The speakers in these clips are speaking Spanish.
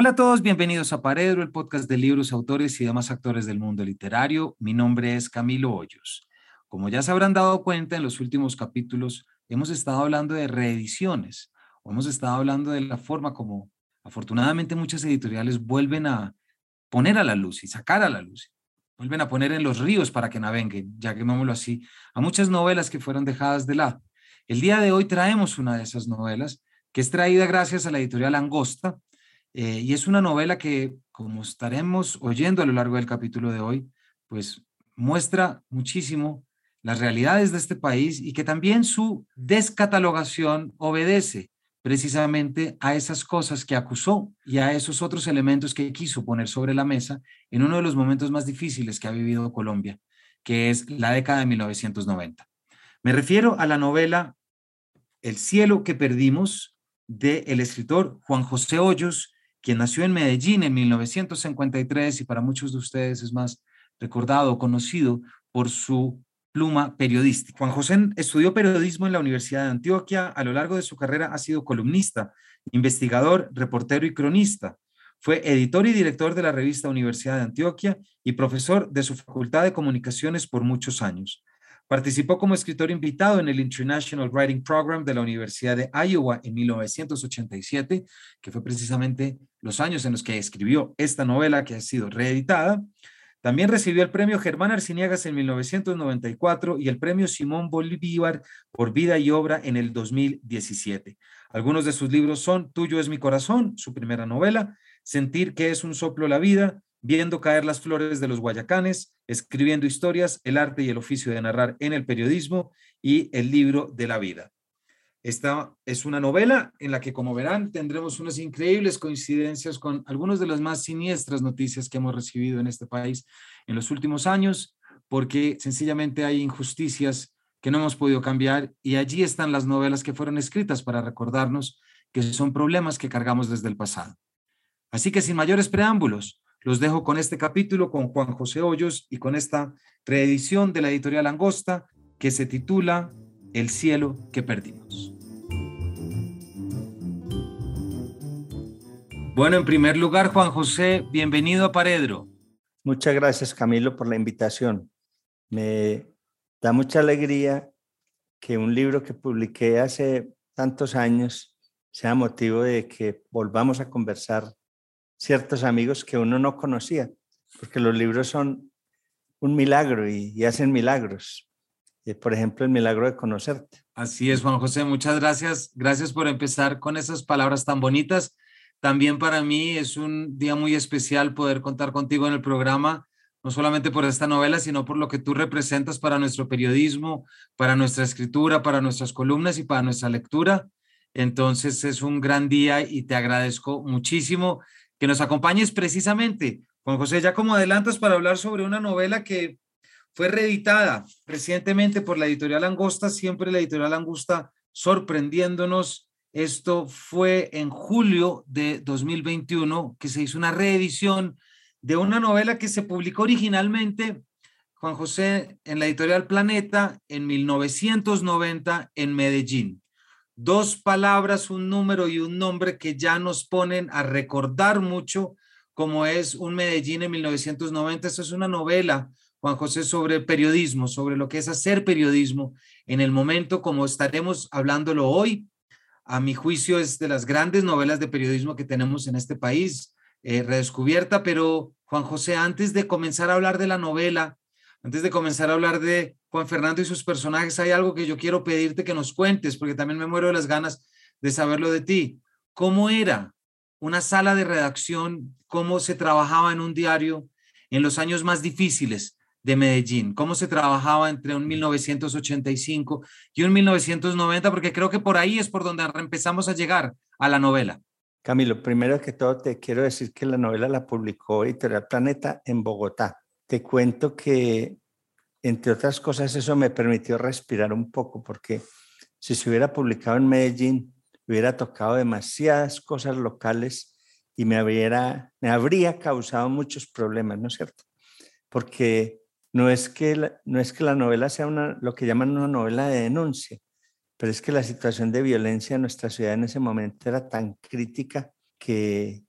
Hola a todos, bienvenidos a Paredro, el podcast de libros, autores y demás actores del mundo literario. Mi nombre es Camilo Hoyos. Como ya se habrán dado cuenta en los últimos capítulos, hemos estado hablando de reediciones, o hemos estado hablando de la forma como afortunadamente muchas editoriales vuelven a poner a la luz y sacar a la luz, vuelven a poner en los ríos para que naveguen, ya llamémoslo así, a muchas novelas que fueron dejadas de lado. El día de hoy traemos una de esas novelas que es traída gracias a la editorial Angosta, eh, y es una novela que, como estaremos oyendo a lo largo del capítulo de hoy, pues muestra muchísimo las realidades de este país y que también su descatalogación obedece precisamente a esas cosas que acusó y a esos otros elementos que quiso poner sobre la mesa en uno de los momentos más difíciles que ha vivido Colombia, que es la década de 1990. Me refiero a la novela El cielo que perdimos del el escritor Juan José Hoyos, quien nació en Medellín en 1953 y para muchos de ustedes es más recordado conocido por su pluma periodística. Juan José estudió periodismo en la Universidad de Antioquia. A lo largo de su carrera ha sido columnista, investigador, reportero y cronista. Fue editor y director de la revista Universidad de Antioquia y profesor de su Facultad de Comunicaciones por muchos años. Participó como escritor invitado en el International Writing Program de la Universidad de Iowa en 1987, que fue precisamente los años en los que escribió esta novela que ha sido reeditada. También recibió el premio Germán Arciniegas en 1994 y el premio Simón Bolívar por vida y obra en el 2017. Algunos de sus libros son Tuyo es mi corazón, su primera novela, Sentir que es un soplo la vida, viendo caer las flores de los guayacanes, escribiendo historias, el arte y el oficio de narrar en el periodismo y el libro de la vida. Esta es una novela en la que, como verán, tendremos unas increíbles coincidencias con algunas de las más siniestras noticias que hemos recibido en este país en los últimos años, porque sencillamente hay injusticias que no hemos podido cambiar y allí están las novelas que fueron escritas para recordarnos que son problemas que cargamos desde el pasado. Así que sin mayores preámbulos, los dejo con este capítulo con Juan José Hoyos y con esta reedición de la editorial Angosta que se titula El cielo que perdimos. Bueno, en primer lugar, Juan José, bienvenido a Paredro. Muchas gracias, Camilo, por la invitación. Me da mucha alegría que un libro que publiqué hace tantos años sea motivo de que volvamos a conversar ciertos amigos que uno no conocía, porque los libros son un milagro y, hacen milagros. Eh, por ejemplo, el milagro de conocerte. Así es, Juan José, muchas gracias. Gracias por empezar con esas palabras tan bonitas. También para mí es un día muy especial poder contar contigo en el programa, no solamente por esta novela, sino por lo que tú representas para nuestro periodismo, para nuestra escritura, para nuestras columnas y para nuestra lectura. Entonces es un gran día y te agradezco muchísimo que nos acompañes precisamente. Juan José, ya como adelantas para hablar sobre una novela que fue reeditada recientemente por la editorial Angosta, siempre la editorial Angosta sorprendiéndonos. Esto fue en julio de 2021 que se hizo una reedición de una novela que se publicó originalmente, Juan José, en la editorial Planeta en 1990 en Medellín dos palabras, un número y un nombre que ya nos ponen a recordar mucho, como es un Medellín en 1990. Esto es una novela, Juan José, sobre periodismo, sobre lo que es hacer periodismo en el momento como estaremos hablándolo hoy. A mi juicio es de las grandes novelas de periodismo que tenemos en este país, eh, redescubierta, pero Juan José, antes de comenzar a hablar de la novela, antes de comenzar a hablar de Juan Fernando y sus personajes, hay algo que yo quiero pedirte que nos cuentes, porque también me muero de las ganas de saberlo de ti. ¿Cómo era una sala de redacción? ¿Cómo se trabajaba en un diario en los años más difíciles de Medellín? ¿Cómo se trabajaba entre un 1985 y un 1990? Porque creo que por ahí es por donde empezamos a llegar a la novela. Camilo, primero que todo te quiero decir que la novela la publicó Editorial Planeta en Bogotá. Te cuento que entre otras cosas, eso me permitió respirar un poco, porque si se hubiera publicado en Medellín, hubiera tocado demasiadas cosas locales y me, hubiera, me habría causado muchos problemas, ¿no es cierto? Porque no es que la, no es que la novela sea una, lo que llaman una novela de denuncia, pero es que la situación de violencia en nuestra ciudad en ese momento era tan crítica que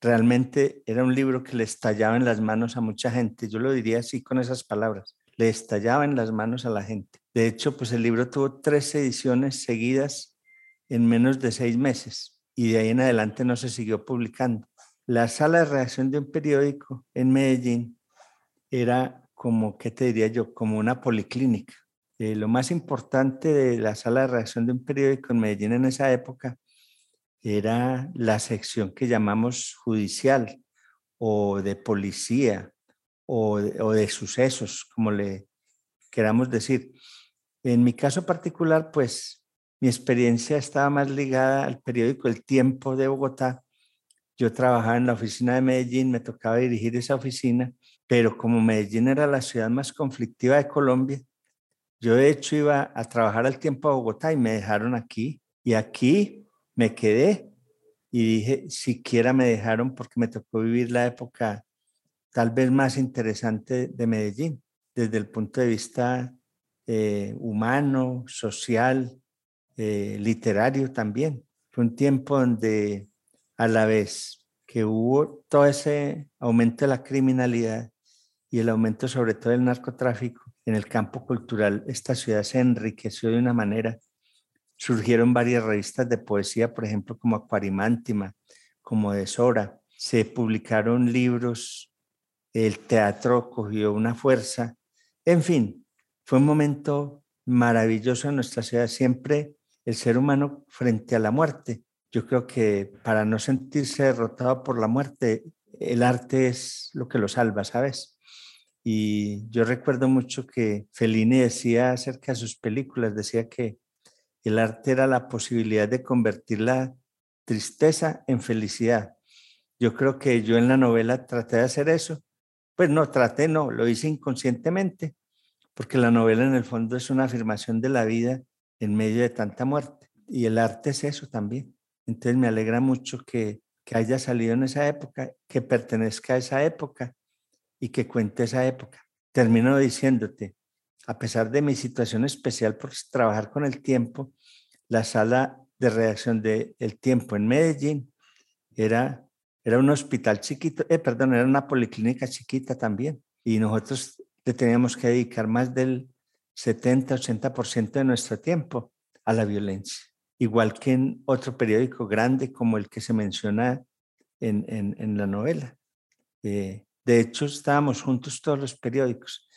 realmente era un libro que le estallaba en las manos a mucha gente. Yo lo diría así con esas palabras. Le estallaba en las manos a la gente. De hecho, pues el libro tuvo tres ediciones seguidas en menos de seis meses y de ahí en adelante no se siguió publicando. La sala de redacción de un periódico en Medellín era como, ¿qué te diría yo? Como una policlínica. Eh, lo más importante de la sala de redacción de un periódico en Medellín en esa época era la sección que llamamos judicial o de policía o de, sucesos, como le queramos decir. En mi caso particular, pues mi experiencia estaba más ligada al periódico El Tiempo de Bogotá. Yo trabajaba en la oficina de Medellín, me tocaba dirigir esa oficina, pero como Medellín era la ciudad más conflictiva de Colombia, yo de hecho iba a trabajar al Tiempo de Bogotá y me dejaron aquí. Y aquí me quedé y dije, siquiera me dejaron porque me tocó vivir la época tal vez más interesante de Medellín, desde el punto de vista eh, humano, social, eh, literario también. Fue un tiempo donde a la vez que hubo todo ese aumento de la criminalidad y el aumento sobre todo del narcotráfico en el campo cultural, esta ciudad se enriqueció de una manera surgieron varias revistas de poesía, por ejemplo, como Aquarimántima, como de Sora. Se publicaron libros, el teatro cogió una fuerza. En fin, fue un momento maravilloso en nuestra ciudad. Siempre el ser humano frente a la muerte. Yo creo que para no sentirse derrotado por la muerte, el arte es lo que lo salva, ¿sabes? Y yo recuerdo mucho que Fellini decía acerca de sus películas, decía que el arte era la posibilidad de convertir la tristeza en felicidad. Yo creo que yo en la novela traté de hacer eso. Pues no, traté, no, lo hice inconscientemente, porque la novela en el fondo es una afirmación de la vida en medio de tanta muerte. Y el arte es eso también. Entonces me alegra mucho que, que haya salido en esa época, que pertenezca a esa época y que cuente esa época. Termino diciéndote, a pesar de mi situación especial por trabajar con el tiempo, la sala de redacción de El Tiempo en Medellín era, era un hospital chiquito, eh, perdón, era una policlínica chiquita también. Y nosotros le teníamos que dedicar más del 70-80% de nuestro tiempo a la violencia. Igual que en otro periódico grande como el que se menciona en, en, la novela. Eh, de hecho, estábamos juntos todos los periódicos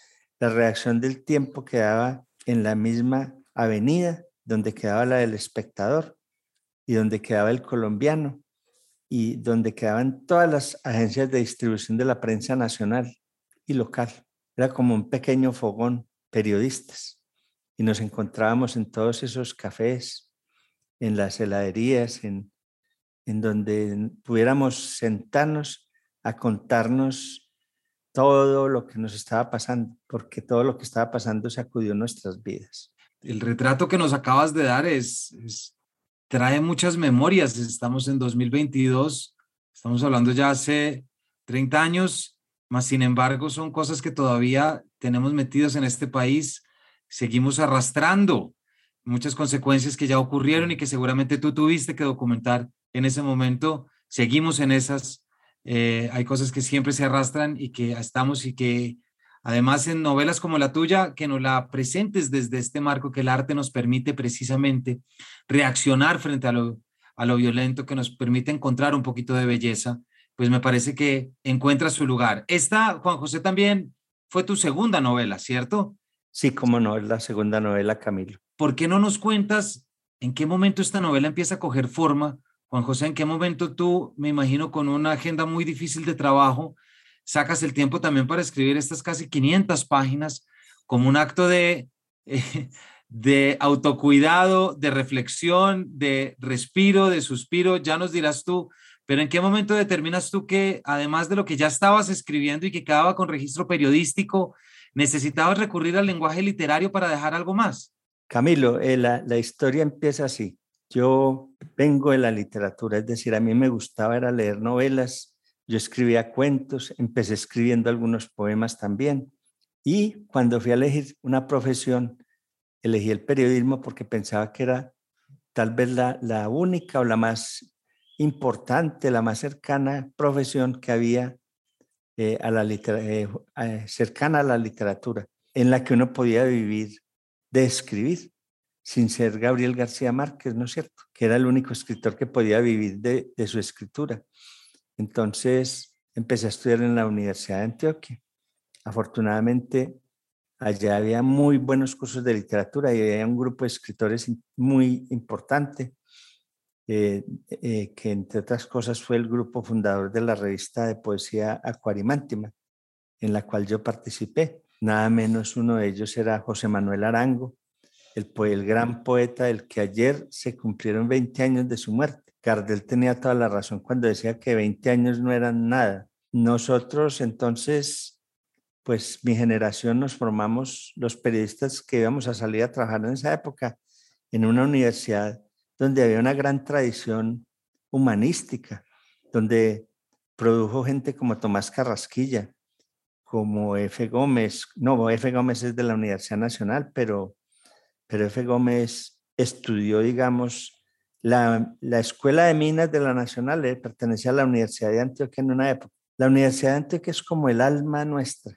la reacción del tiempo quedaba en la misma avenida donde quedaba la del espectador y donde quedaba el colombiano y donde quedaban todas las agencias de distribución de la prensa nacional y local. Era como un pequeño fogón, periodistas. Y nos encontrábamos en todos esos cafés, en las heladerías, en, en donde pudiéramos sentarnos a contarnos todo lo que nos estaba pasando, porque todo lo que estaba pasando sacudió nuestras vidas. El retrato que nos acabas de dar es, trae muchas memorias. Estamos en 2022, estamos hablando ya hace 30 años, más sin embargo son cosas que todavía tenemos metidos en este país, seguimos arrastrando muchas consecuencias que ya ocurrieron y que seguramente tú tuviste que documentar en ese momento. Seguimos en esas eh, hay cosas que siempre se arrastran y que estamos y que además en novelas como la tuya, que nos la presentes desde este marco que el arte nos permite precisamente reaccionar frente a lo, a lo violento, que nos permite encontrar un poquito de belleza, pues me parece que encuentra su lugar. Esta, Juan José, también fue tu segunda novela, ¿cierto? Sí, como no, es la segunda novela, Camilo. ¿Por qué no nos cuentas en qué momento esta novela empieza a coger forma? Juan José, ¿en qué momento tú, me imagino, con una agenda muy difícil de trabajo, sacas el tiempo también para escribir estas casi 500 páginas como un acto de, de autocuidado, de reflexión, de respiro, de suspiro? Ya nos dirás tú, pero ¿en qué momento determinas tú que, además de lo que ya estabas escribiendo y que quedaba con registro periodístico, necesitabas recurrir al lenguaje literario para dejar algo más? Camilo, eh, la, la historia empieza así. Yo vengo de la literatura, es decir, a mí me gustaba era leer novelas, yo escribía cuentos, empecé escribiendo algunos poemas también. Y cuando fui a elegir una profesión, elegí el periodismo porque pensaba que era tal vez la, única o la más importante, la más cercana profesión que había eh, eh, eh, cercana a la literatura, en la que uno podía vivir de escribir, sin ser Gabriel García Márquez, ¿no es cierto? Que era el único escritor que podía vivir de, su escritura. Entonces empecé a estudiar en la Universidad de Antioquia. Afortunadamente, allá había muy buenos cursos de literatura y había un grupo de escritores muy importante eh, eh, que entre otras cosas fue el grupo fundador de la revista de poesía Acuarimántima, en la cual yo participé. Nada menos uno de ellos era José Manuel Arango, el, gran poeta del que ayer se cumplieron 20 años de su muerte. Gardel tenía toda la razón cuando decía que 20 años no eran nada. Nosotros entonces, pues mi generación nos formamos los periodistas que íbamos a salir a trabajar en esa época en una universidad donde había una gran tradición humanística, donde produjo gente como Tomás Carrasquilla, como F. Gómez, no, F. Gómez es de la Universidad Nacional, pero, pero F. Gómez estudió, digamos, la, la Escuela de Minas de la Nacional, eh, pertenecía a la Universidad de Antioquia en una época. La Universidad de Antioquia es como el alma nuestra,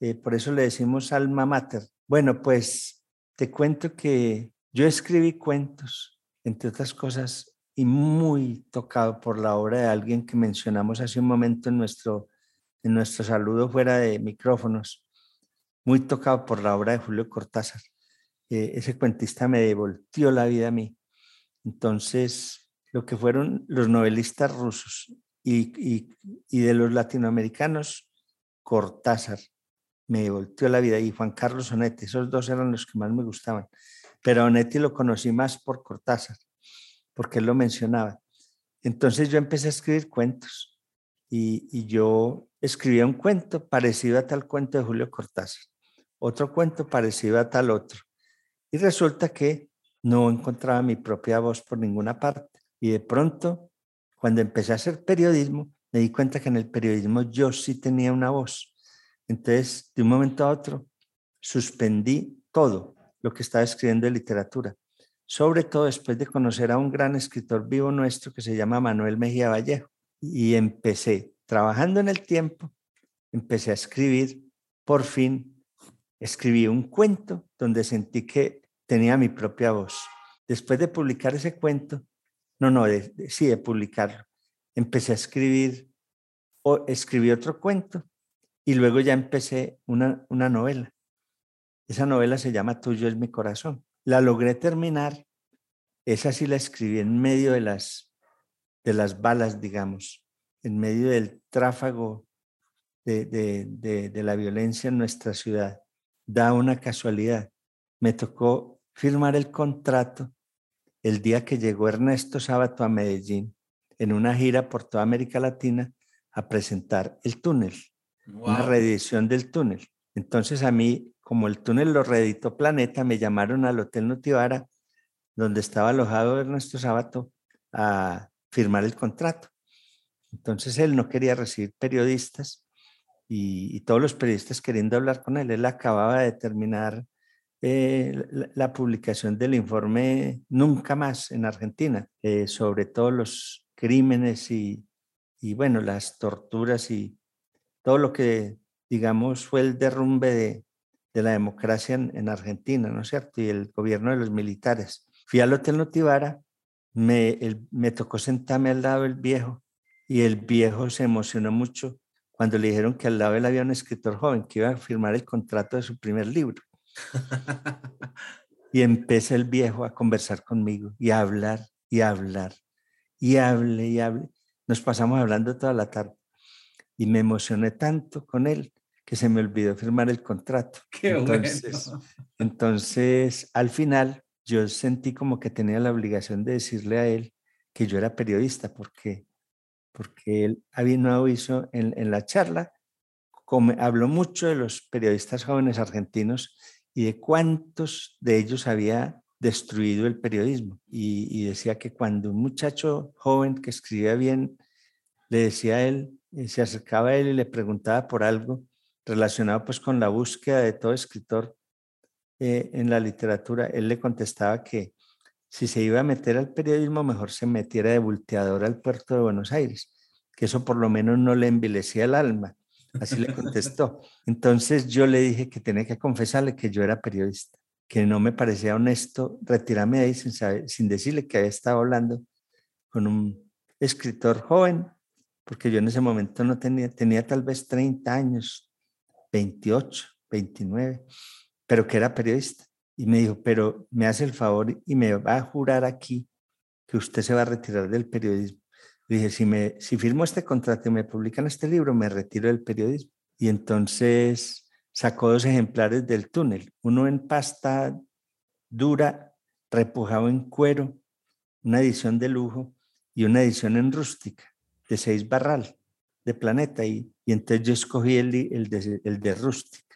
eh, por eso le decimos alma mater. Bueno, pues te cuento que yo escribí cuentos, entre otras cosas, y muy tocado por la obra de alguien que mencionamos hace un momento en nuestro, en nuestro saludo fuera de micrófonos, muy tocado por la obra de Julio Cortázar. Eh, ese cuentista me devolvió la vida a mí. Entonces, lo que fueron los novelistas rusos y, y, y de los latinoamericanos, Cortázar me devolvió la vida y Juan Carlos Onetti, esos dos eran los que más me gustaban pero Onetti lo conocí más por Cortázar, porque él lo mencionaba. Entonces yo empecé a escribir cuentos y, y yo escribía un cuento parecido a tal cuento de Julio Cortázar, otro cuento parecido a tal otro. Y resulta que no encontraba mi propia voz por ninguna parte. Y de pronto, cuando empecé a hacer periodismo, me di cuenta que en el periodismo yo sí tenía una voz. Entonces, de un momento a otro, suspendí todo lo que estaba escribiendo de literatura, sobre todo después de conocer a un gran escritor vivo nuestro que se llama Manuel Mejía Vallejo. Y empecé, trabajando en el tiempo, empecé a escribir, por fin, escribí un cuento donde sentí que tenía mi propia voz. Después de publicar ese cuento, no, no, sí, de publicarlo, empecé a escribir, o escribí otro cuento y luego ya empecé una, una novela. Esa novela se llama Tuyo es mi corazón. La logré terminar. Esa sí la escribí en medio de las, de las balas, digamos, en medio del tráfago de, de, de, la violencia en nuestra ciudad. Da una casualidad. Me tocó firmar el contrato el día que llegó Ernesto Sábato a Medellín en una gira por toda América Latina a presentar el túnel, una reedición del túnel. Entonces a mí como el túnel lo reeditó Planeta, me llamaron al Hotel Notivara, donde estaba alojado Ernesto Sábato, a firmar el contrato. Entonces él no quería recibir periodistas y, todos los periodistas queriendo hablar con él. Él acababa de terminar eh, la, publicación del informe Nunca más en Argentina, eh, sobre todos los crímenes y, y, bueno, las torturas y todo lo que, digamos, fue el derrumbe de, de la democracia en, Argentina, ¿no es cierto? Y el gobierno de los militares. Fui al Hotel Notivara, me, me tocó sentarme al lado del viejo y el viejo se emocionó mucho cuando le dijeron que al lado de él había un escritor joven que iba a firmar el contrato de su primer libro. y empecé el viejo a conversar conmigo y a hablar y a hablar y hable y hable. Nos pasamos hablando toda la tarde y me emocioné tanto con él que se me olvidó firmar el contrato. entonces, entonces, al final, yo sentí como que tenía la obligación de decirle a él que yo era periodista, porque, porque él había no hizo en, en la charla, como, habló mucho de los periodistas jóvenes argentinos y de cuántos de ellos había destruido el periodismo. Y, y, decía que cuando un muchacho joven que escribía bien le decía a él, eh, se acercaba a él y le preguntaba por algo, relacionado pues con la búsqueda de todo escritor eh, en la literatura, él le contestaba que si se iba a meter al periodismo, mejor se metiera de volteador al puerto de Buenos Aires, que eso por lo menos no le envilecía el alma. Así le contestó. Entonces yo le dije que tenía que confesarle que yo era periodista, que no me parecía honesto retirarme de ahí sin, sin decirle que había estado hablando con un escritor joven, porque yo en ese momento no tenía, tenía tal vez 30 años, 28, 29, pero que era periodista. Y me dijo, pero me hace el favor y me va a jurar aquí que usted se va a retirar del periodismo. Dije, si, me, si firmo este contrato y me publican este libro, me retiro del periodismo. Y entonces sacó dos ejemplares del túnel, uno en pasta dura, repujado en cuero, una edición de lujo, y una edición en rústica, de seis barral, de planeta. Y, y entonces yo escogí el, el, de, el de rústica.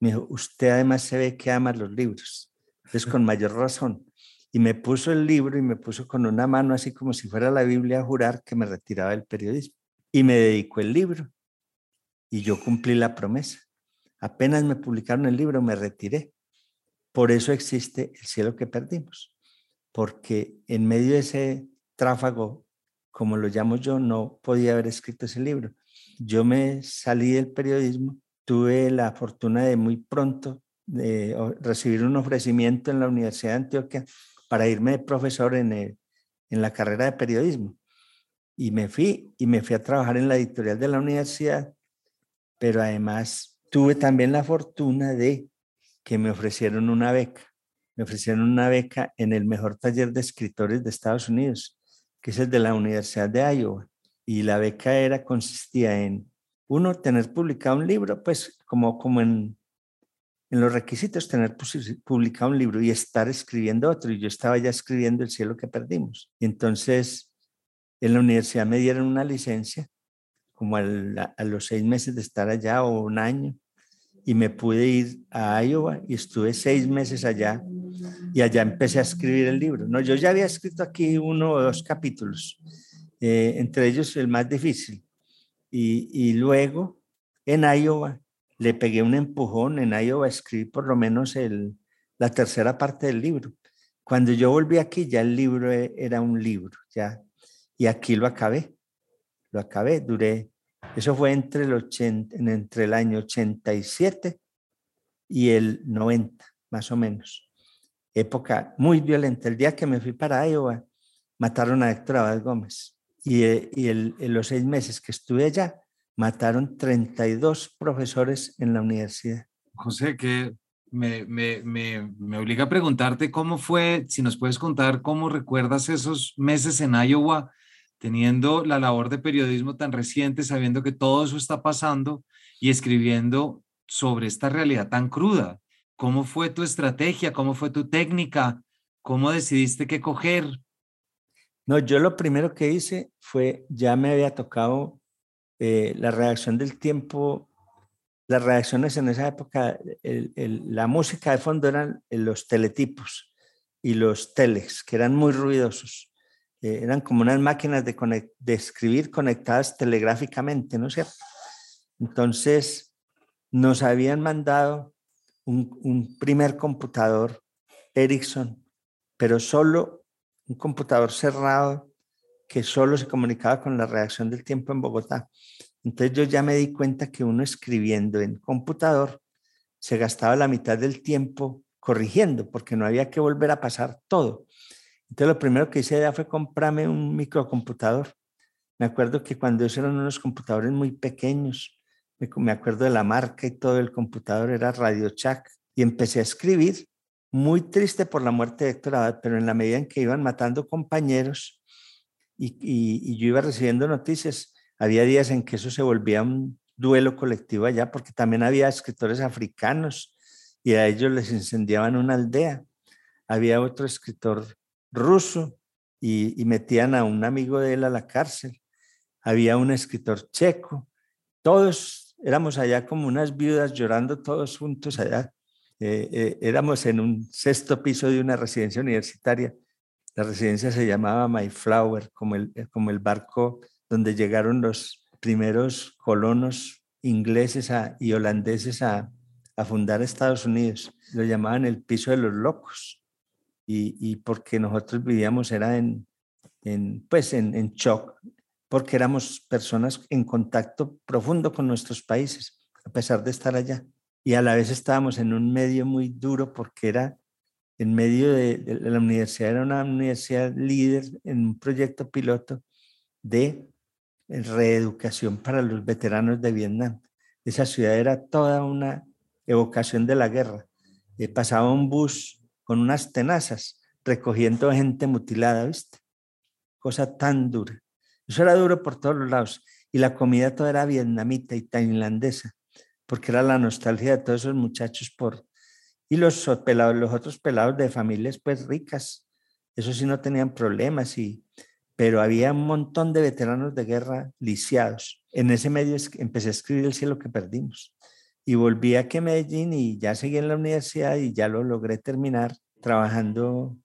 Me dijo, usted además se ve que ama los libros. Entonces, con mayor razón. Y me puso el libro y me puso con una mano así como si fuera la Biblia a jurar que me retiraba del periodismo. Y me dedicó el libro. Y yo cumplí la promesa. Apenas me publicaron el libro, me retiré. Por eso existe el cielo que perdimos. Porque en medio de ese tráfago, como lo llamo yo, no podía haber escrito ese libro. Yo me salí del periodismo tuve la fortuna de muy pronto recibir un ofrecimiento en la Universidad de Antioquia para irme de profesor en, en la carrera de periodismo. Y me fui y me fui a trabajar en la editorial de la universidad, pero además tuve también la fortuna de que me ofrecieron una beca. Me ofrecieron una beca en el mejor taller de escritores de Estados Unidos, que es el de la Universidad de Iowa. Y la beca era, consistía en uno, tener publicado un libro, pues como, como en, en los requisitos, tener publicado un libro y estar escribiendo otro. Y yo estaba ya escribiendo El cielo que perdimos. Y entonces, en la universidad me dieron una licencia, como a los seis meses de estar allá o un año, y me pude ir a Iowa y estuve seis meses allá y allá empecé a escribir el libro. No, yo ya había escrito aquí uno o dos capítulos, eh, entre ellos el más difícil, y, luego en Iowa le pegué un empujón, en Iowa escribí por lo menos el, la tercera parte del libro. Cuando yo volví aquí ya el libro e, era un libro, ya. Y aquí lo acabé, lo acabé, duré, eso fue entre el, 80, entre el año 87 y el 90, más o menos. Época muy violenta. El día que me fui para Iowa, mataron a Héctor Abad Gómez y, eh, y el, en los seis meses que estuve allá, mataron 32 profesores en la universidad. José, que me, me, me, me, obliga a preguntarte cómo fue, si nos puedes contar cómo recuerdas esos meses en Iowa, teniendo la labor de periodismo tan reciente, sabiendo que todo eso está pasando y escribiendo sobre esta realidad tan cruda. ¿Cómo fue tu estrategia? ¿Cómo fue tu técnica? ¿Cómo decidiste qué coger? No, yo lo primero que hice fue, ya me había tocado eh, la reacción del tiempo, las reacciones en esa época, la música de fondo eran los teletipos y los telex, que eran muy ruidosos. Eh, eran como unas máquinas de, de escribir conectadas telegráficamente, ¿no es cierto? Entonces, nos habían mandado un, un primer computador Ericsson, pero solo un computador cerrado que solo se comunicaba con la reacción del tiempo en Bogotá. Entonces yo ya me di cuenta que uno escribiendo en computador se gastaba la mitad del tiempo corrigiendo porque no había que volver a pasar todo. Entonces lo primero que hice ya fue comprarme un microcomputador. Me acuerdo que cuando esos eran unos computadores muy pequeños, me acuerdo de la marca y todo el computador era Radio Shack y empecé a escribir muy triste por la muerte de Héctor Abad, pero en la medida en que iban matando compañeros y, yo iba recibiendo noticias, había días en que eso se volvía un duelo colectivo allá, porque también había escritores africanos y a ellos les incendiaban una aldea. Había otro escritor ruso y, y metían a un amigo de él a la cárcel. Había un escritor checo. Todos éramos allá como unas viudas llorando todos juntos allá eh, eh, éramos en un sexto piso de una residencia universitaria. La residencia se llamaba Mayflower, como el, eh, como el barco donde llegaron los primeros colonos ingleses y holandeses a, fundar Estados Unidos. Lo llamaban el piso de los locos. y, porque nosotros vivíamos era en, en pues en, en shock, porque éramos personas en contacto profundo con nuestros países, a pesar de estar allá. Y a la vez estábamos en un medio muy duro porque era en medio de, la universidad, era una universidad líder en un proyecto piloto de reeducación para los veteranos de Vietnam. Esa ciudad era toda una evocación de la guerra. Eh, pasaba un bus con unas tenazas recogiendo gente mutilada, ¿viste? Cosa tan dura. Eso era duro por todos los lados. Y la comida toda era vietnamita y tailandesa, porque era la nostalgia de todos esos muchachos por... Y los, pelados, los otros pelados de familias pues ricas, eso sí no tenían problemas, y, pero había un montón de veteranos de guerra lisiados. En ese medio empecé a escribir El cielo que perdimos. Y volví aquí a Medellín y ya seguí en la universidad y ya lo logré terminar trabajando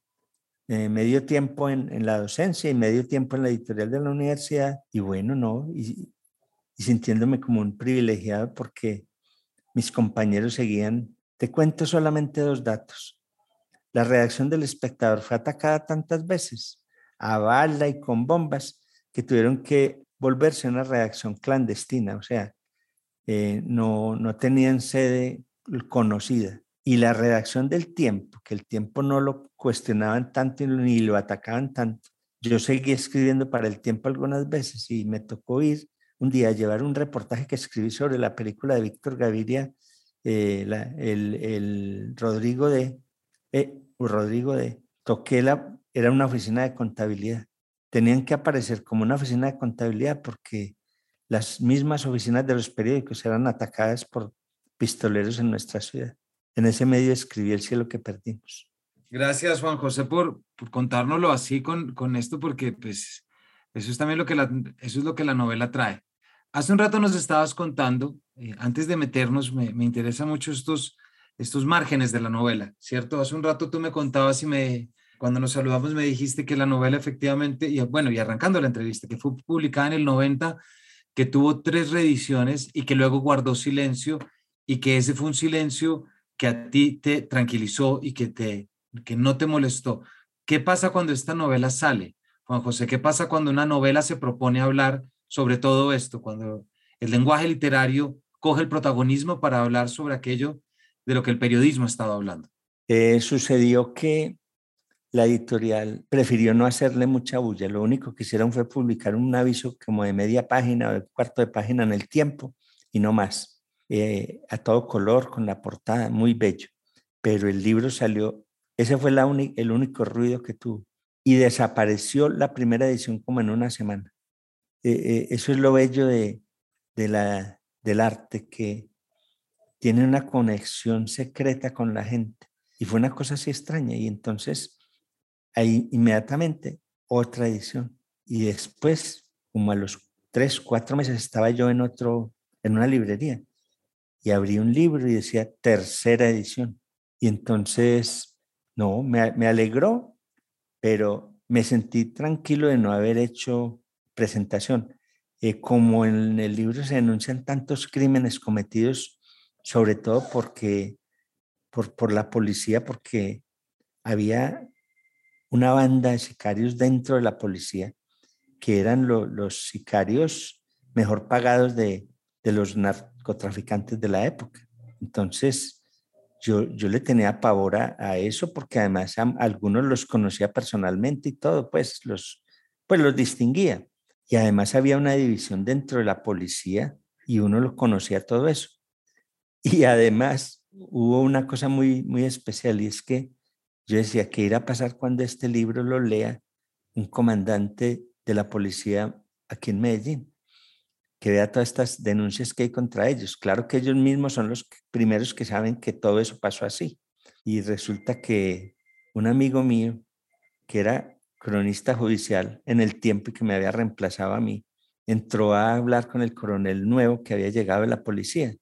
eh, medio tiempo en, la docencia y medio tiempo en la editorial de la universidad. Y bueno, no, y, sintiéndome como un privilegiado porque mis compañeros seguían. Te cuento solamente dos datos. La redacción del espectador fue atacada tantas veces, a bala y con bombas, que tuvieron que volverse una redacción clandestina. O sea, eh, no, no tenían sede conocida. Y la redacción del tiempo, que el tiempo no lo cuestionaban tanto ni lo atacaban tanto. Yo seguí escribiendo para el tiempo algunas veces y me tocó ir un día llevar un reportaje que escribí sobre la película de Víctor Gaviria, eh, el, Rodrigo de, eh, Rodrigo de, toqué la, era una oficina de contabilidad. Tenían que aparecer como una oficina de contabilidad porque las mismas oficinas de los periódicos eran atacadas por pistoleros en nuestra ciudad. En ese medio escribí El cielo que perdimos. Gracias, Juan José, por, por contárnoslo así con, con esto, porque pues eso es también lo que eso es lo que la novela trae. Hace un rato nos estabas contando, eh, antes de meternos, me, me interesa mucho estos, estos márgenes de la novela, ¿cierto? Hace un rato tú me contabas y me, cuando nos saludamos me dijiste que la novela efectivamente, y bueno, y arrancando la entrevista, que fue publicada en el 90 que tuvo tres reediciones y que luego guardó silencio y que ese fue un silencio que a ti te tranquilizó y que, te, que no te molestó. ¿Qué pasa cuando esta novela sale? Juan José, ¿qué pasa cuando una novela se propone hablar sobre todo esto? Cuando el lenguaje literario coge el protagonismo para hablar sobre aquello de lo que el periodismo ha estado hablando. Eh, sucedió que la editorial prefirió no hacerle mucha bulla. Lo único que hicieron fue publicar un aviso como de media página o de cuarto de página en el tiempo y no más. Eh, a todo color, con la portada, muy bello. Pero el libro salió, ese fue el único ruido que tuvo. Y desapareció la primera edición como en una semana. Eh, eh, eso es lo bello de, de la, del arte, que tiene una conexión secreta con la gente. Y fue una cosa así extraña. Y entonces ahí inmediatamente otra edición. Y después, como a los tres, cuatro meses, estaba yo en otro, en una librería y abrí un libro y decía tercera edición. Y entonces, no, me, me alegró, pero me sentí tranquilo de no haber hecho presentación. Eh, como en el libro se denuncian tantos crímenes cometidos, sobre todo porque por, por la policía, porque había una banda de sicarios dentro de la policía, que eran los sicarios mejor pagados de, los narcotraficantes de la época. Entonces, yo, yo le tenía pavor a, eso porque además algunos los conocía personalmente y todo, pues los, pues los distinguía. Y además había una división dentro de la policía y uno lo conocía todo eso. Y además hubo una cosa muy, muy especial y es que yo decía, ¿qué irá a pasar cuando este libro lo lea un comandante de la policía aquí en Medellín? Que vea todas estas denuncias que hay contra ellos. Claro que ellos mismos son los primeros que saben que todo eso pasó así. Y resulta que un amigo mío, que era cronista judicial en el tiempo que me había reemplazado a mí, entró a hablar con el coronel nuevo que había llegado de la policía.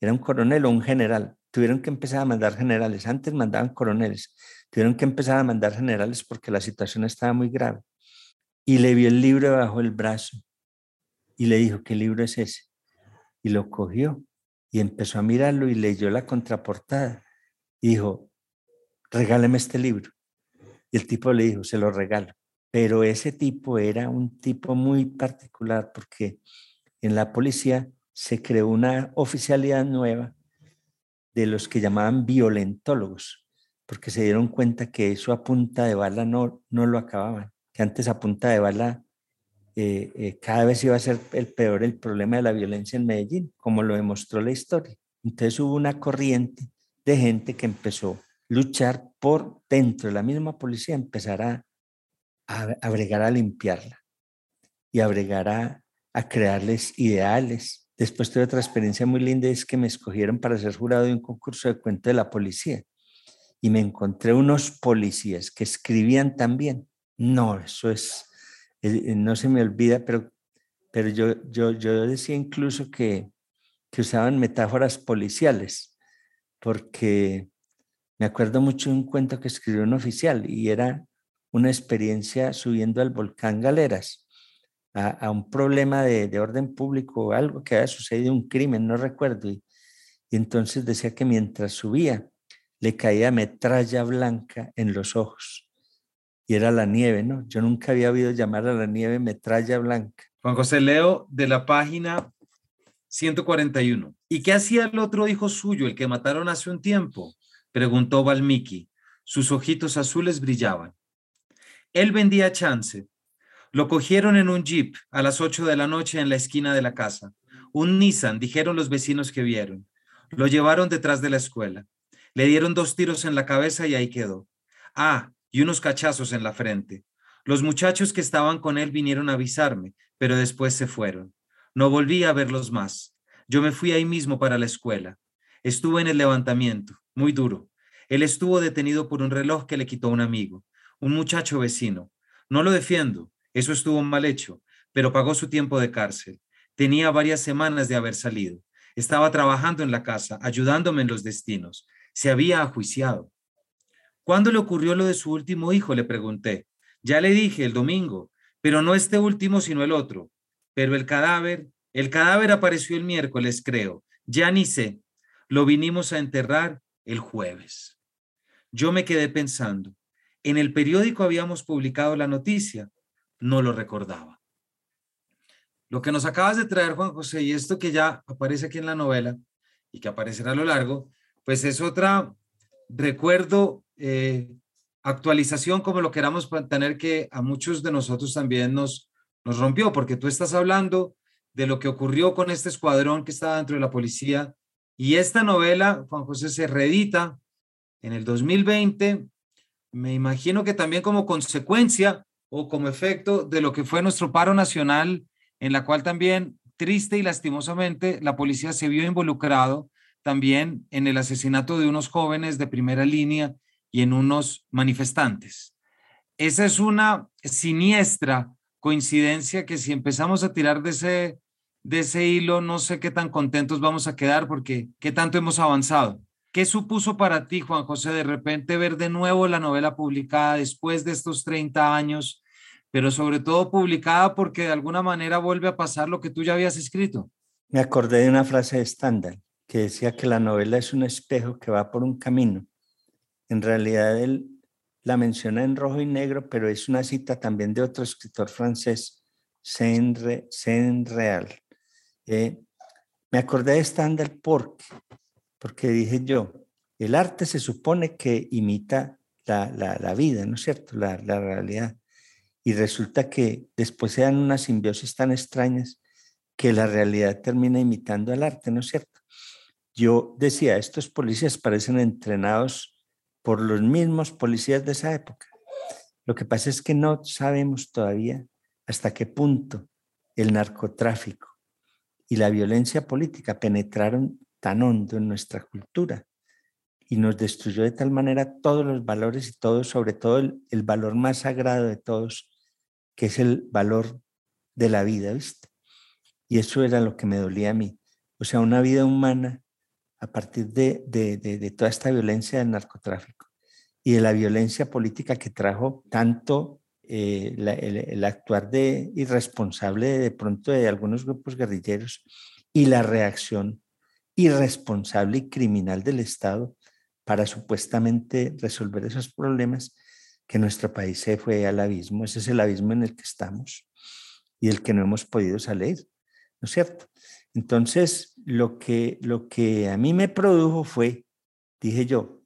Era un coronel o un general. Tuvieron que empezar a mandar generales. Antes mandaban coroneles. Tuvieron que empezar a mandar generales porque la situación estaba muy grave. Y le vio el libro bajo el brazo y le dijo, ¿qué libro es ese? Y lo cogió y empezó a mirarlo y leyó la contraportada y dijo, regáleme este libro. Y el tipo le dijo, se lo regalo. Pero ese tipo era un tipo muy particular porque en la policía se creó una oficialidad nueva de los que llamaban violentólogos, porque se dieron cuenta que eso a punta de bala no, no lo acababan, que antes a punta de bala eh, eh, cada vez iba a ser el peor el problema de la violencia en Medellín, como lo demostró la historia. Entonces hubo una corriente de gente que empezó luchar por dentro de la misma policía, empezar a, a, bregar a limpiarla y a bregar a, a crearles ideales. Después tuve otra experiencia muy linda, es que me escogieron para ser jurado de un concurso de cuento de la policía y me encontré unos policías que escribían también. No, eso es, eh, eh, no se me olvida, pero, pero yo, yo, yo decía incluso que, que usaban metáforas policiales, porque me acuerdo mucho de un cuento que escribió un oficial y era una experiencia subiendo al volcán Galeras a, un problema de, orden público o algo que había sucedido, un crimen, no recuerdo. Y, y entonces decía que mientras subía le caía metralla blanca en los ojos y era la nieve, ¿no? Yo nunca había oído llamar a la nieve metralla blanca. Juan José Leo, de la página 141. ¿Y qué hacía el otro hijo suyo, el que mataron hace un tiempo? Preguntó Valmiki. Sus ojitos azules brillaban. Él vendía chance. Lo cogieron en un jeep a las 8 de la noche en la esquina de la casa. Un Nissan, dijeron los vecinos que vieron. Lo llevaron detrás de la escuela. Le dieron dos tiros en la cabeza y ahí quedó. Ah, y unos cachazos en la frente. Los muchachos que estaban con él vinieron a avisarme, pero después se fueron. No volví a verlos más. Yo me fui ahí mismo para la escuela. Estuve en el levantamiento, muy duro. Él estuvo detenido por un reloj que le quitó un amigo, un muchacho vecino. No lo defiendo, eso estuvo mal hecho, pero pagó su tiempo de cárcel. Tenía varias semanas de haber salido. Estaba trabajando en la casa, ayudándome en los destinos. Se había ajuiciado. ¿Cuándo le ocurrió lo de su último hijo? Le pregunté. Ya le dije el domingo, pero no este último, sino el otro. Pero el cadáver, el cadáver apareció el miércoles, creo. Ya ni sé. Lo vinimos a enterrar el jueves. Yo me quedé pensando. En el periódico habíamos publicado la noticia. No lo recordaba. Lo que nos acabas de traer, Juan José, y esto que ya aparece aquí en la novela y que aparecerá a lo largo, pues es otra recuerdo eh, actualización, como lo queramos tener, que a muchos de nosotros también nos, nos rompió, porque tú estás hablando de lo que ocurrió con este escuadrón que estaba dentro de la policía. Y esta novela, Juan José, se reedita en el 2020, me imagino que también como consecuencia o como efecto de lo que fue nuestro paro nacional, en la cual también, triste y lastimosamente, la policía se vio involucrado también en el asesinato de unos jóvenes de primera línea y en unos manifestantes. Esa es una siniestra coincidencia que si empezamos a tirar de ese, de ese hilo, no sé qué tan contentos vamos a quedar porque qué tanto hemos avanzado. ¿Qué supuso para ti, Juan José, de repente ver de nuevo la novela publicada después de estos 30 años, pero sobre todo publicada porque de alguna manera vuelve a pasar lo que tú ya habías escrito? Me acordé de una frase estándar que decía que la novela es un espejo que va por un camino en realidad él la menciona en rojo y negro, pero es una cita también de otro escritor francés, Saint-Real. Eh, me acordé de Stendhal porque, porque dije yo, el arte se supone que imita la, vida, ¿no es cierto? La, la, realidad. Y resulta que después se dan unas simbiosis tan extrañas que la realidad termina imitando al arte, ¿no es cierto? Yo decía, estos policías parecen entrenados por los mismos policías de esa época. Lo que pasa es que no sabemos todavía hasta qué punto el narcotráfico y la violencia política penetraron tan hondo en nuestra cultura y nos destruyó de tal manera todos los valores y todo, sobre todo el, valor más sagrado de todos, que es el valor de la vida, ¿viste? Y eso era lo que me dolía a mí. O sea, una vida humana a partir de, de, toda esta violencia del narcotráfico y de la violencia política que trajo tanto eh, el, actuar de irresponsable de pronto de algunos grupos guerrilleros y la reacción irresponsable y criminal del Estado para supuestamente resolver esos problemas, que nuestro país se fue al abismo. Ese es el abismo en el que estamos y el que no hemos podido salir, ¿no es cierto? Entonces, lo que, lo que a mí me produjo fue, dije yo,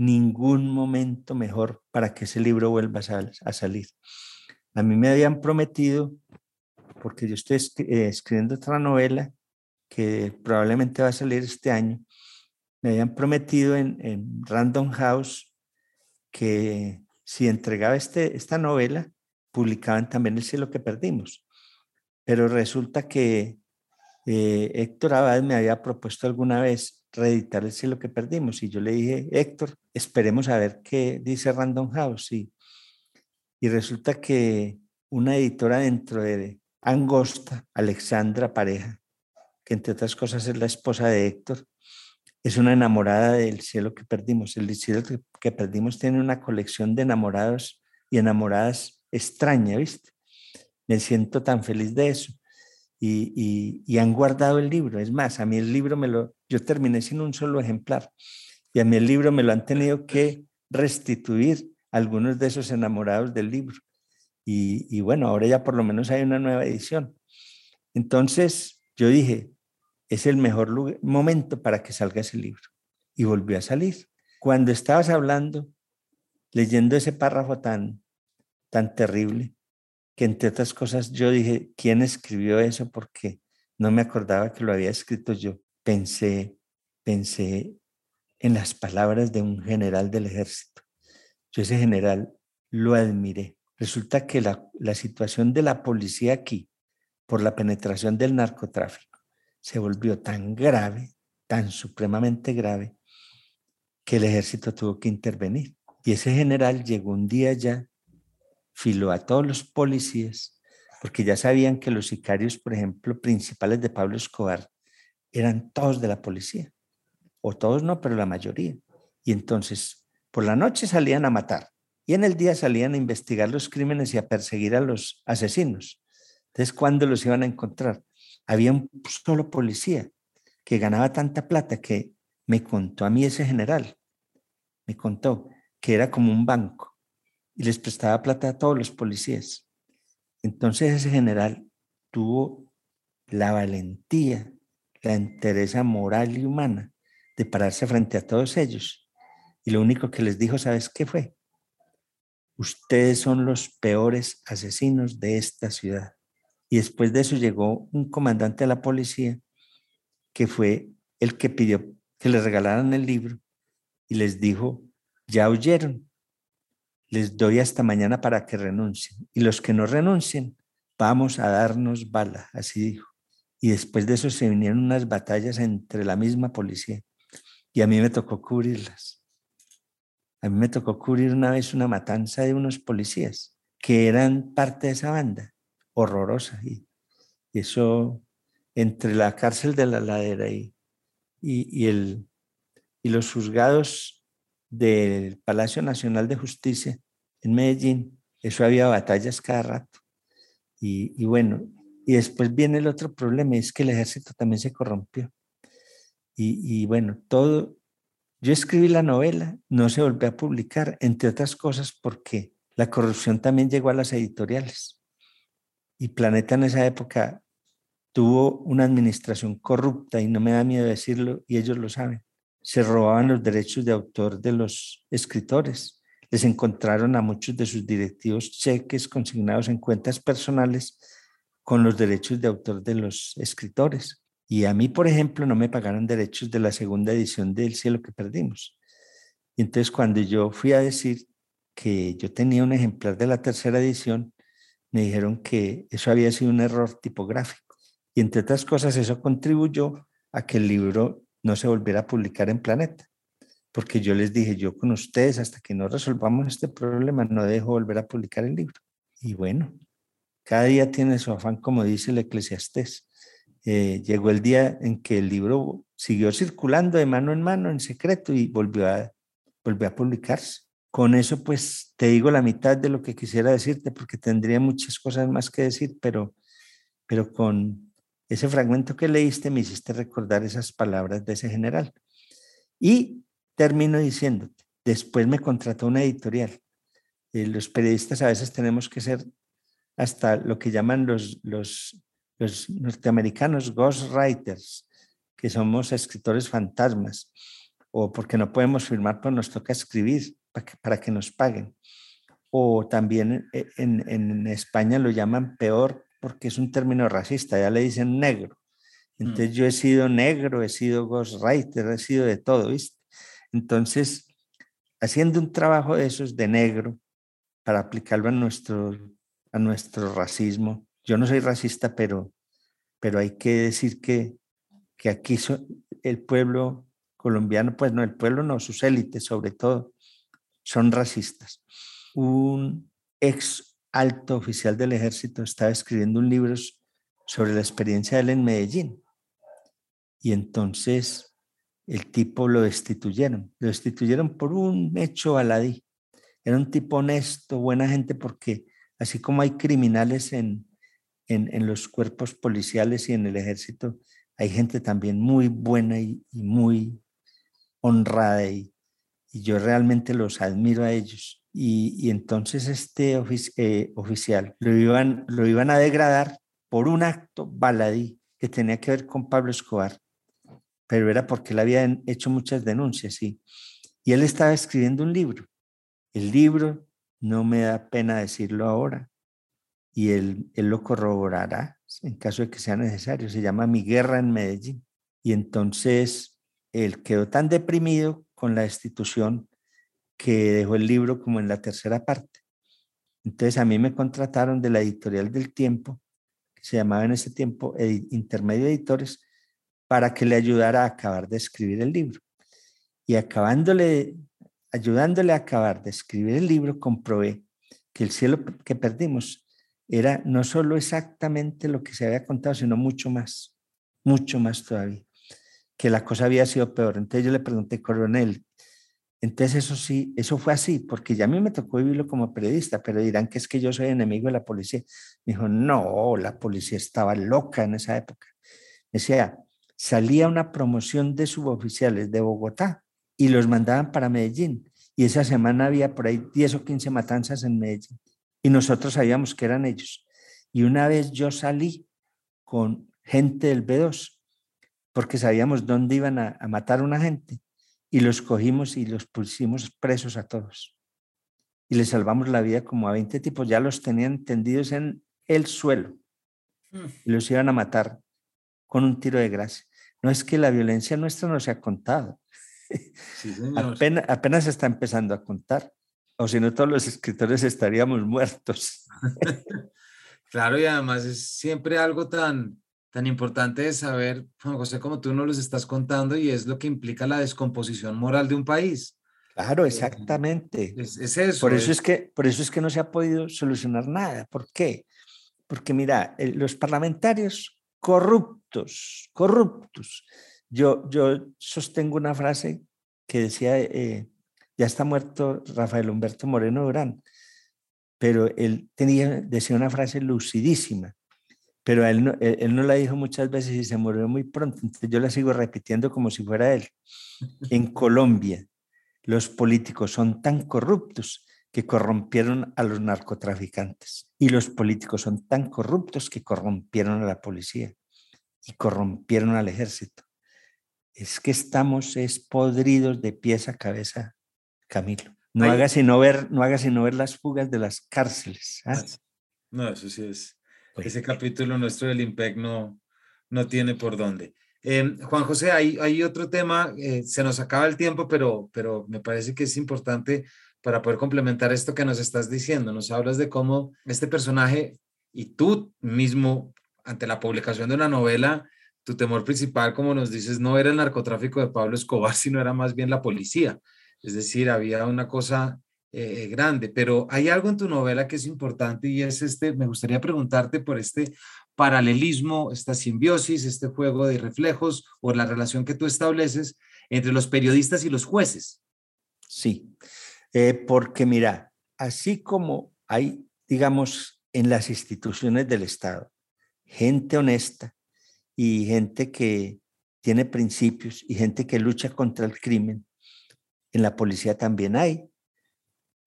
ningún momento mejor para que ese libro vuelva a, salir. A mí me habían prometido, porque yo estoy eh, escribiendo otra novela que probablemente va a salir este año, me habían prometido en, Random House que si entregaba este, esta novela, publicaban también El cielo que perdimos. Pero resulta que eh, Héctor Abad me había propuesto alguna vez reeditar El cielo que perdimos y yo le dije, Héctor, esperemos a ver qué dice Random House. Y, y resulta que una editora dentro de Angosta, Alexandra Pareja, que entre otras cosas es la esposa de Héctor, es una enamorada del cielo que perdimos. El cielo que perdimos tiene una colección de enamorados y enamoradas extraña, ¿viste? Me siento tan feliz de eso. Y, y, han guardado el libro. Es más, a mí el libro me lo, yo terminé sin un solo ejemplar. Y a el libro me lo han tenido que restituir algunos de esos enamorados del libro. Y, y bueno, ahora ya por lo menos hay una nueva edición. Entonces yo dije, es el mejor momento para que salga ese libro. Y volvió a salir. Cuando estabas hablando, leyendo ese párrafo tan, tan terrible, que entre otras cosas yo dije, ¿quién escribió eso? Porque no me acordaba que lo había escrito yo. Pensé, pensé en las palabras de un general del ejército. Yo ese general lo admiré. Resulta que la, la situación de la policía aquí, por la penetración del narcotráfico, se volvió tan grave, tan supremamente grave, que el ejército tuvo que intervenir. Y ese general llegó un día ya, filó a todos los policías, porque ya sabían que los sicarios, por ejemplo, principales de Pablo Escobar, eran todos de la policía. O todos no, pero la mayoría. Y entonces, por la noche salían a matar y en el día salían a investigar los crímenes y a perseguir a los asesinos. Entonces, ¿cuándo los iban a encontrar? había un solo policía que ganaba tanta plata que me contó a mí ese general, me contó que era como un banco y les prestaba plata a todos los policías. Entonces ese general tuvo la valentía, la entereza moral y humana de pararse frente a todos ellos. Y lo único que les dijo, ¿sabes qué fue? Ustedes son los peores asesinos de esta ciudad. Y después de eso llegó un comandante de la policía que fue el que pidió que le regalaran el libro y les dijo, ya oyeron, les doy hasta mañana para que renuncien. Y los que no renuncien, vamos a darnos bala, así dijo. Y después de eso se vinieron unas batallas entre la misma policía. Y a mí me tocó cubrirlas. A mí me tocó cubrir una vez una matanza de unos policías que eran parte de esa banda horrorosa. Y, eso, entre la cárcel de la ladera y, y, el, y los juzgados del Palacio Nacional de Justicia en Medellín, eso había batallas cada rato. Y, y, bueno, y después viene el otro problema, es que el ejército también se corrompió. Y, y, bueno, todo, yo escribí la novela, no se volvió a publicar, entre otras cosas porque la corrupción también llegó a las editoriales. Y Planeta en esa época tuvo una administración corrupta y no me da miedo decirlo y ellos lo saben. Se robaban los derechos de autor de los escritores. Les encontraron a muchos de sus directivos cheques consignados en cuentas personales con los derechos de autor de los escritores. Y a mí, por ejemplo, no me pagaron derechos de la segunda edición de El cielo que perdimos. Y entonces cuando yo fui a decir que yo tenía un ejemplar de la tercera edición, me dijeron que eso había sido un error tipográfico. Y entre otras cosas, eso contribuyó a que el libro no se volviera a publicar en Planeta. Porque yo les dije, yo con ustedes, hasta que no resolvamos este problema, no dejo volver a publicar el libro. Y bueno, cada día tiene su afán, como dice el eclesiastés. Eh, llegó el día en que el libro siguió circulando de mano en mano en secreto y volvió a, volvió a publicarse. Con eso, pues te digo la mitad de lo que quisiera decirte, porque tendría muchas cosas más que decir, pero, pero con ese fragmento que leíste me hiciste recordar esas palabras de ese general. Y termino diciéndote, después me contrató una editorial eh, los periodistas a veces tenemos que ser hasta lo que llaman los, los, los norteamericanos ghostwriters, que somos escritores fantasmas, o porque no podemos firmar, pues nos toca escribir para que, para que nos paguen. O también eh, en, en, España lo llaman peor porque es un término racista, ya le dicen negro. Mm. Entonces yo he sido negro, he sido ghostwriter, he sido de todo, ¿viste? Entonces, haciendo un trabajo de esos de negro para aplicarlo a nuestro, a nuestro racismo. Yo no soy racista, pero, pero hay que decir que, que aquí el pueblo colombiano, pues no, el pueblo no, sus élites sobre todo, son racistas. Un ex alto oficial del ejército estaba escribiendo un libro sobre la experiencia de él en Medellín. Y entonces el tipo lo destituyeron. Lo destituyeron por un hecho baladí. Era un tipo honesto, buena gente, porque así como hay criminales en, en, los cuerpos policiales y en el ejército, hay gente también muy buena y, muy honrada y, yo realmente los admiro a ellos. Y, entonces este eh, oficial lo iban, lo iban a degradar por un acto baladí que tenía que ver con Pablo Escobar pero era porque él había hecho muchas denuncias, Y él estaba escribiendo un libro. El libro, no me da pena decirlo ahora, y él, él lo corroborará en caso de que sea necesario. Se llama Mi guerra en Medellín. Y entonces él quedó tan deprimido con la destitución que dejó el libro como en la tercera parte. Entonces a mí me contrataron de la editorial del tiempo, que se llamaba en ese tiempo Intermedio Editores, para que le ayudara a acabar de escribir el libro. Y acabándole, ayudándole a acabar de escribir el libro, comprobé que el cielo que perdimos era no solo exactamente lo que se había contado, sino mucho más, mucho más todavía, que la cosa había sido peor. Entonces yo le pregunté, coronel, entonces eso sí, eso fue así, porque ya a mí me tocó vivirlo como periodista, pero dirán que es que yo soy enemigo de la policía. Me dijo, no, la policía estaba loca en esa época. Decía, salía una promoción de suboficiales de Bogotá y los mandaban para Medellín. Y esa semana había por ahí 10 o 15 matanzas en Medellín. Y nosotros sabíamos que eran ellos. Y una vez yo salí con gente del B2, porque sabíamos dónde iban a, matar a una gente, y los cogimos y los pusimos presos a todos. Y les salvamos la vida como a 20 tipos, ya los tenían tendidos en el suelo. Mm. Y los iban a matar con un tiro de gracia. No es que la violencia nuestra no se ha contado. apenas, apenas está empezando a contar. O si no, todos los escritores estaríamos muertos. claro, y además es siempre algo tan, tan importante de saber, Juan José, como tú nos los estás contando, y es lo que implica la descomposición moral de un país. Claro, eh, exactamente. Es, eso. Por eso es. que, por eso es que no se ha podido solucionar nada. ¿Por qué? Porque mira, los parlamentarios corruptos, corruptos. Yo, yo sostengo una frase que decía, eh, ya está muerto Rafael Humberto Moreno Durán, pero él tenía, decía una frase lucidísima, pero él no, él, no la dijo muchas veces y se murió muy pronto, entonces yo la sigo repitiendo como si fuera él. En Colombia, los políticos son tan corruptos que corrompieron a los narcotraficantes. Y los políticos son tan corruptos que corrompieron a la policía y corrompieron al ejército. Es que estamos es podridos de pies a cabeza, Camilo. No haga, sino ver, no haga sino ver las fugas de las cárceles. ¿ah? No, eso sí es. Ese capítulo nuestro del IMPEC no, no tiene por dónde. Em, Juan José, hay, hay otro tema, eh, se nos acaba el tiempo, pero, pero me parece que es importante para poder complementar esto que nos estás diciendo. Nos hablas de cómo este personaje y tú mismo, ante la publicación de una novela, tu temor principal, como nos dices, no era el narcotráfico de Pablo Escobar, sino era más bien la policía. Es decir, había una cosa eh, grande, pero hay algo en tu novela que es importante y es este, me gustaría preguntarte por este paralelismo, esta simbiosis, este juego de reflejos o la relación que tú estableces entre los periodistas y los jueces. Sí, eh, porque mira, así como hay, digamos, en las instituciones del Estado, gente honesta y gente que tiene principios y gente que lucha contra el crimen, en la policía también hay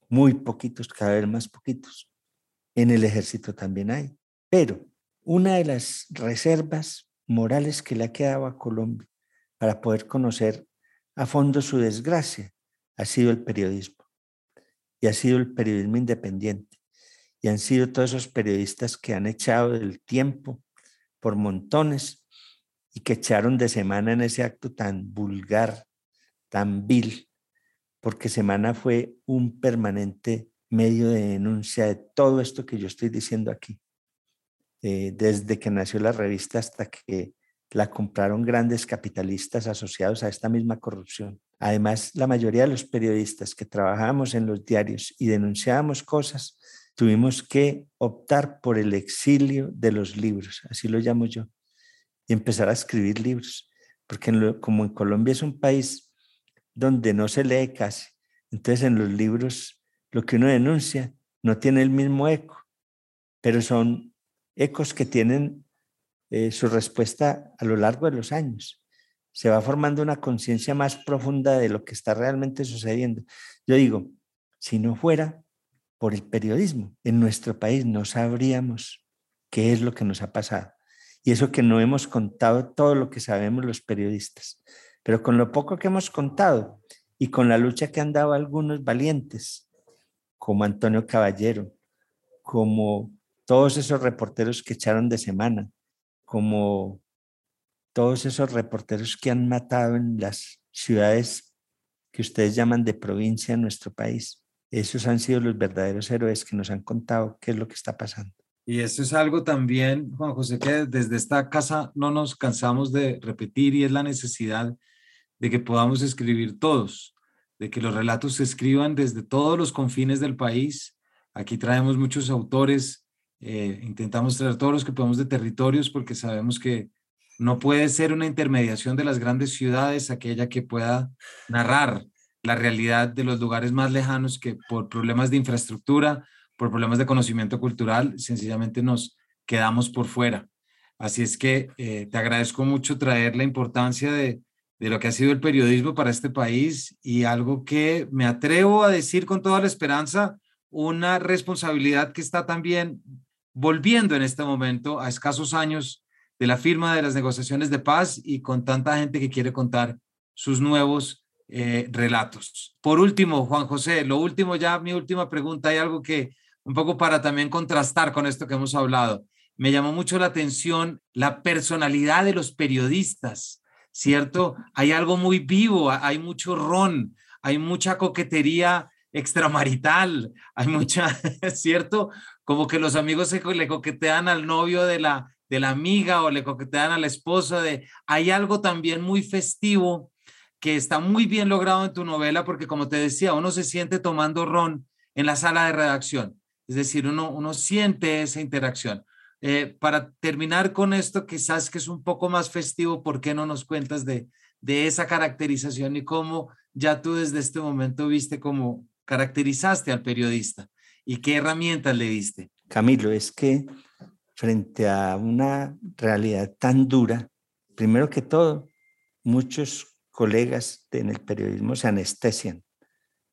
muy poquitos, cada vez más poquitos. En el ejército también hay. Pero una de las reservas morales que le ha quedado a Colombia para poder conocer a fondo su desgracia ha sido el periodismo. Y ha sido el periodismo independiente. Y han sido todos esos periodistas que han echado del tiempo por montones y que echaron de semana en ese acto tan vulgar, tan vil, porque semana fue un permanente medio de denuncia de todo esto que yo estoy diciendo aquí. Eh, desde que nació la revista hasta que la compraron grandes capitalistas asociados a esta misma corrupción. Además, la mayoría de los periodistas que trabajábamos en los diarios y denunciábamos cosas, tuvimos que optar por el exilio de los libros, así lo llamo yo, y empezar a escribir libros, porque como en Colombia es un país donde no se lee casi, entonces en los libros lo que uno denuncia no tiene el mismo eco, pero son ecos que tienen eh, su respuesta a lo largo de los años. Se va formando una conciencia más profunda de lo que está realmente sucediendo. Yo digo, si no fuera por el periodismo en nuestro país, no sabríamos qué es lo que nos ha pasado. Y eso que no hemos contado todo lo que sabemos los periodistas. Pero con lo poco que hemos contado y con la lucha que han dado algunos valientes, como Antonio Caballero, como todos esos reporteros que echaron de semana, como todos esos reporteros que han matado en las ciudades que ustedes llaman de provincia en nuestro país. Esos han sido los verdaderos héroes que nos han contado qué es lo que está pasando. Y esto es algo también, Juan José, que desde esta casa no nos cansamos de repetir y es la necesidad de que podamos escribir todos, de que los relatos se escriban desde todos los confines del país. Aquí traemos muchos autores eh, intentamos traer todos los que podemos de territorios porque sabemos que no puede ser una intermediación de las grandes ciudades aquella que pueda narrar la realidad de los lugares más lejanos que por problemas de infraestructura, por problemas de conocimiento cultural, sencillamente nos quedamos por fuera. Así es que eh, te agradezco mucho traer la importancia de, de lo que ha sido el periodismo para este país y algo que me atrevo a decir con toda la esperanza, una responsabilidad que está también volviendo en este momento a escasos años de la firma de las negociaciones de paz y con tanta gente que quiere contar sus nuevos eh, relatos. Por último, Juan José, lo último ya, mi última pregunta, hay algo que un poco para también contrastar con esto que hemos hablado. Me llamó mucho la atención la personalidad de los periodistas, ¿cierto? Hay algo muy vivo, hay mucho ron, hay mucha coquetería extramarital, hay mucha, ¿cierto? Como que los amigos le coquetean al novio de la, de la amiga o le coquetean a la esposa de... Hay algo también muy festivo que está muy bien logrado en tu novela porque como te decía, uno se siente tomando ron en la sala de redacción, es decir, uno, uno siente esa interacción. Eh, para terminar con esto, quizás que es un poco más festivo, ¿por qué no nos cuentas de, de esa caracterización y cómo ya tú desde este momento viste como caracterizaste al periodista y qué herramientas le diste? Camilo, es que frente a una realidad tan dura, primero que todo, muchos colegas en el periodismo se anestesian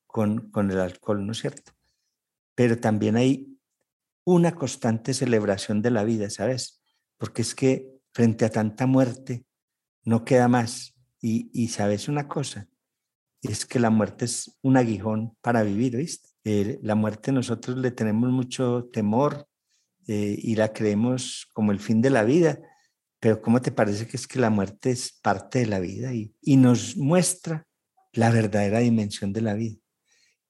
con, con el alcohol, ¿no es cierto? Pero también hay una constante celebración de la vida, ¿sabes? Porque es que frente a tanta muerte no queda más. Y, y sabes una cosa, es que la muerte es un aguijón para vivir, ¿viste? Eh, la muerte nosotros le tenemos mucho temor eh, y la creemos como el fin de la vida, pero ¿cómo te parece que es que la muerte es parte de la vida y, y nos muestra la verdadera dimensión de la vida?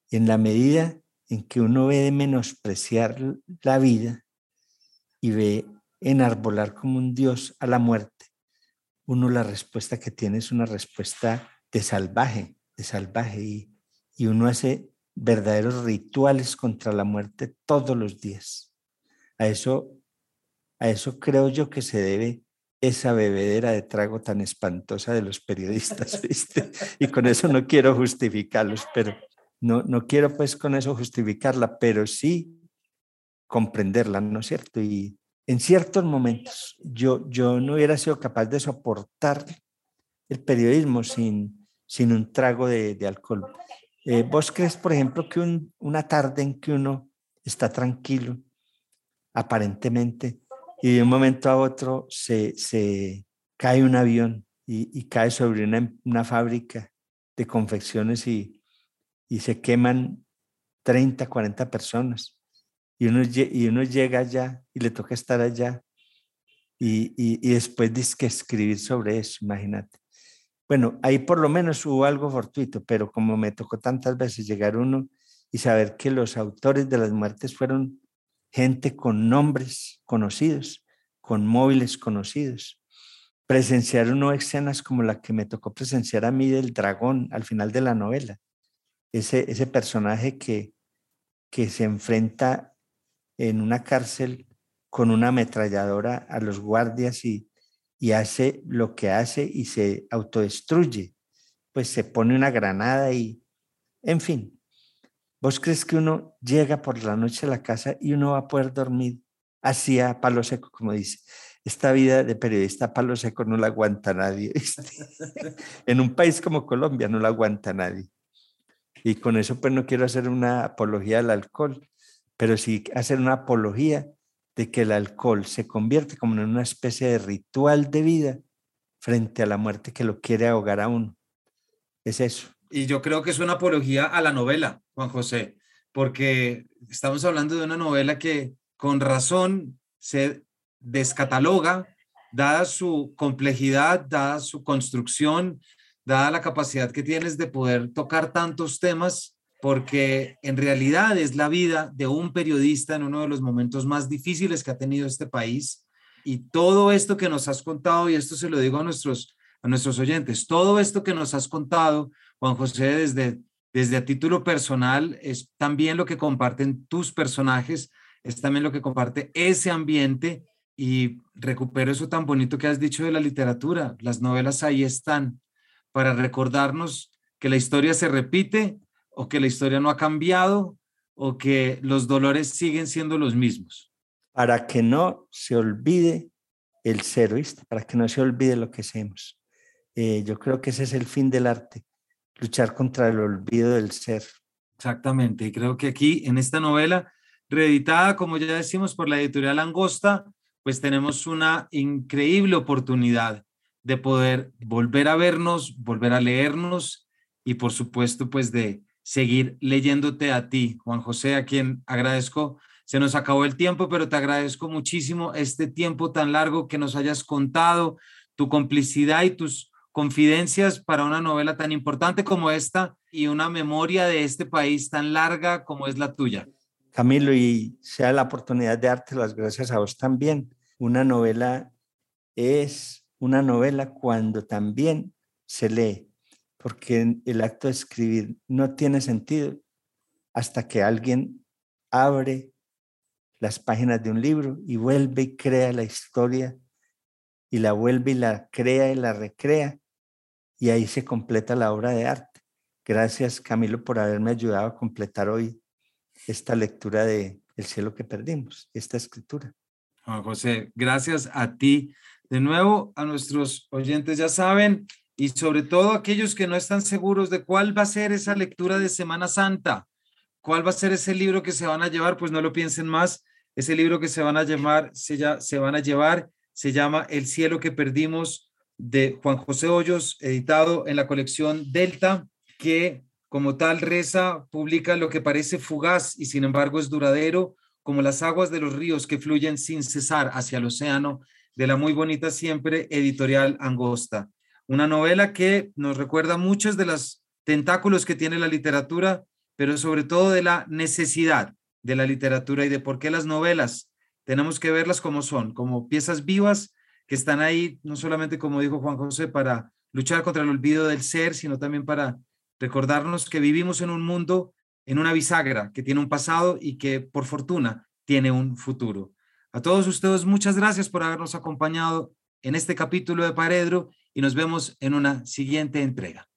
Y en la medida en que uno ve de menospreciar la vida y ve enarbolar como un Dios a la muerte, uno la respuesta que tiene es una respuesta de salvaje, salvaje y, y uno hace verdaderos rituales contra la muerte todos los días. A eso, a eso creo yo que se debe esa bebedera de trago tan espantosa de los periodistas, ¿viste? Y con eso no quiero justificarlos, pero no, no quiero pues con eso justificarla, pero sí comprenderla, ¿no es cierto? Y en ciertos momentos yo, yo no hubiera sido capaz de soportar el periodismo sin, sin un trago de, alcohol. Eh, ¿Vos crees, por ejemplo, que una tarde en que uno está tranquilo, aparentemente, y de un momento a otro se, se cae un avión y, cae sobre una, una, fábrica de confecciones y, y, se queman 30, 40 personas? Y uno, y uno llega allá y le toca estar allá y, y, después dice que escribir sobre eso, imagínate. Bueno, ahí por lo menos hubo algo fortuito, pero como me tocó tantas veces llegar uno y saber que los autores de las muertes fueron gente con nombres conocidos, con móviles conocidos. Presenciar uno escenas como la que me tocó presenciar a mí del dragón al final de la novela. Ese, ese personaje que, que se enfrenta en una cárcel con una ametralladora a los guardias y, y hace lo que hace y se autodestruye. Pues se pone una granada y, en fin, ¿vos crees que uno llega por la noche a la casa y uno va a poder dormir así a palo seco, como dice? Esta vida de periodista a palo seco no la aguanta nadie. en un país como Colombia no la aguanta nadie. Y con eso pues no quiero hacer una apología al alcohol, pero sí hacer una apología de que el alcohol se convierte como en una especie de ritual de vida frente a la muerte que lo quiere ahogar a uno. Es eso. Y yo creo que es una apología a la novela, Juan José, porque estamos hablando de una novela que con razón se descataloga, dada su complejidad, dada su construcción, dada la capacidad que tienes de poder tocar tantos temas porque en realidad es la vida de un periodista en uno de los momentos más difíciles que ha tenido este país. Y todo esto que nos has contado, y esto se lo digo a nuestros, a nuestros oyentes, todo esto que nos has contado, Juan José, desde, desde a título personal, es también lo que comparten tus personajes, es también lo que comparte ese ambiente y recupero eso tan bonito que has dicho de la literatura. Las novelas ahí están para recordarnos que la historia se repite o que la historia no ha cambiado o que los dolores siguen siendo los mismos. Para que no se olvide el ser, ¿viste? Para que no se olvide lo que hacemos. Eh, yo creo que ese es el fin del arte, luchar contra el olvido del ser. Exactamente, y creo que aquí en esta novela, reeditada, como ya decimos, por la editorial Angosta, pues tenemos una increíble oportunidad de poder volver a vernos, volver a leernos y por supuesto, pues de seguir leyéndote a ti, Juan José, a quien agradezco. Se nos acabó el tiempo, pero te agradezco muchísimo este tiempo tan largo que nos hayas contado, tu complicidad y tus confidencias para una novela tan importante como esta y una memoria de este país tan larga como es la tuya. Camilo, y sea la oportunidad de darte las gracias a vos también. Una novela es una novela cuando también se lee porque el acto de escribir no tiene sentido hasta que alguien abre las páginas de un libro y vuelve y crea la historia y la vuelve y la crea y la recrea y ahí se completa la obra de arte. Gracias Camilo por haberme ayudado a completar hoy esta lectura de El cielo que perdimos, esta escritura. José, gracias a ti. De nuevo, a nuestros oyentes ya saben, y sobre todo aquellos que no están seguros de cuál va a ser esa lectura de Semana Santa, cuál va a ser ese libro que se van a llevar, pues no lo piensen más. Ese libro que se van a llamar, se, ya, se van a llevar, se llama El cielo que perdimos de Juan José Hoyos, editado en la colección Delta, que como tal reza, publica lo que parece fugaz y sin embargo es duradero, como las aguas de los ríos que fluyen sin cesar hacia el océano, de la muy bonita siempre editorial Angosta. Una novela que nos recuerda muchos de los tentáculos que tiene la literatura, pero sobre todo de la necesidad de la literatura y de por qué las novelas tenemos que verlas como son, como piezas vivas que están ahí, no solamente como dijo Juan José, para luchar contra el olvido del ser, sino también para recordarnos que vivimos en un mundo, en una bisagra que tiene un pasado y que por fortuna tiene un futuro. A todos ustedes, muchas gracias por habernos acompañado en este capítulo de Paredro y nos vemos en una siguiente entrega.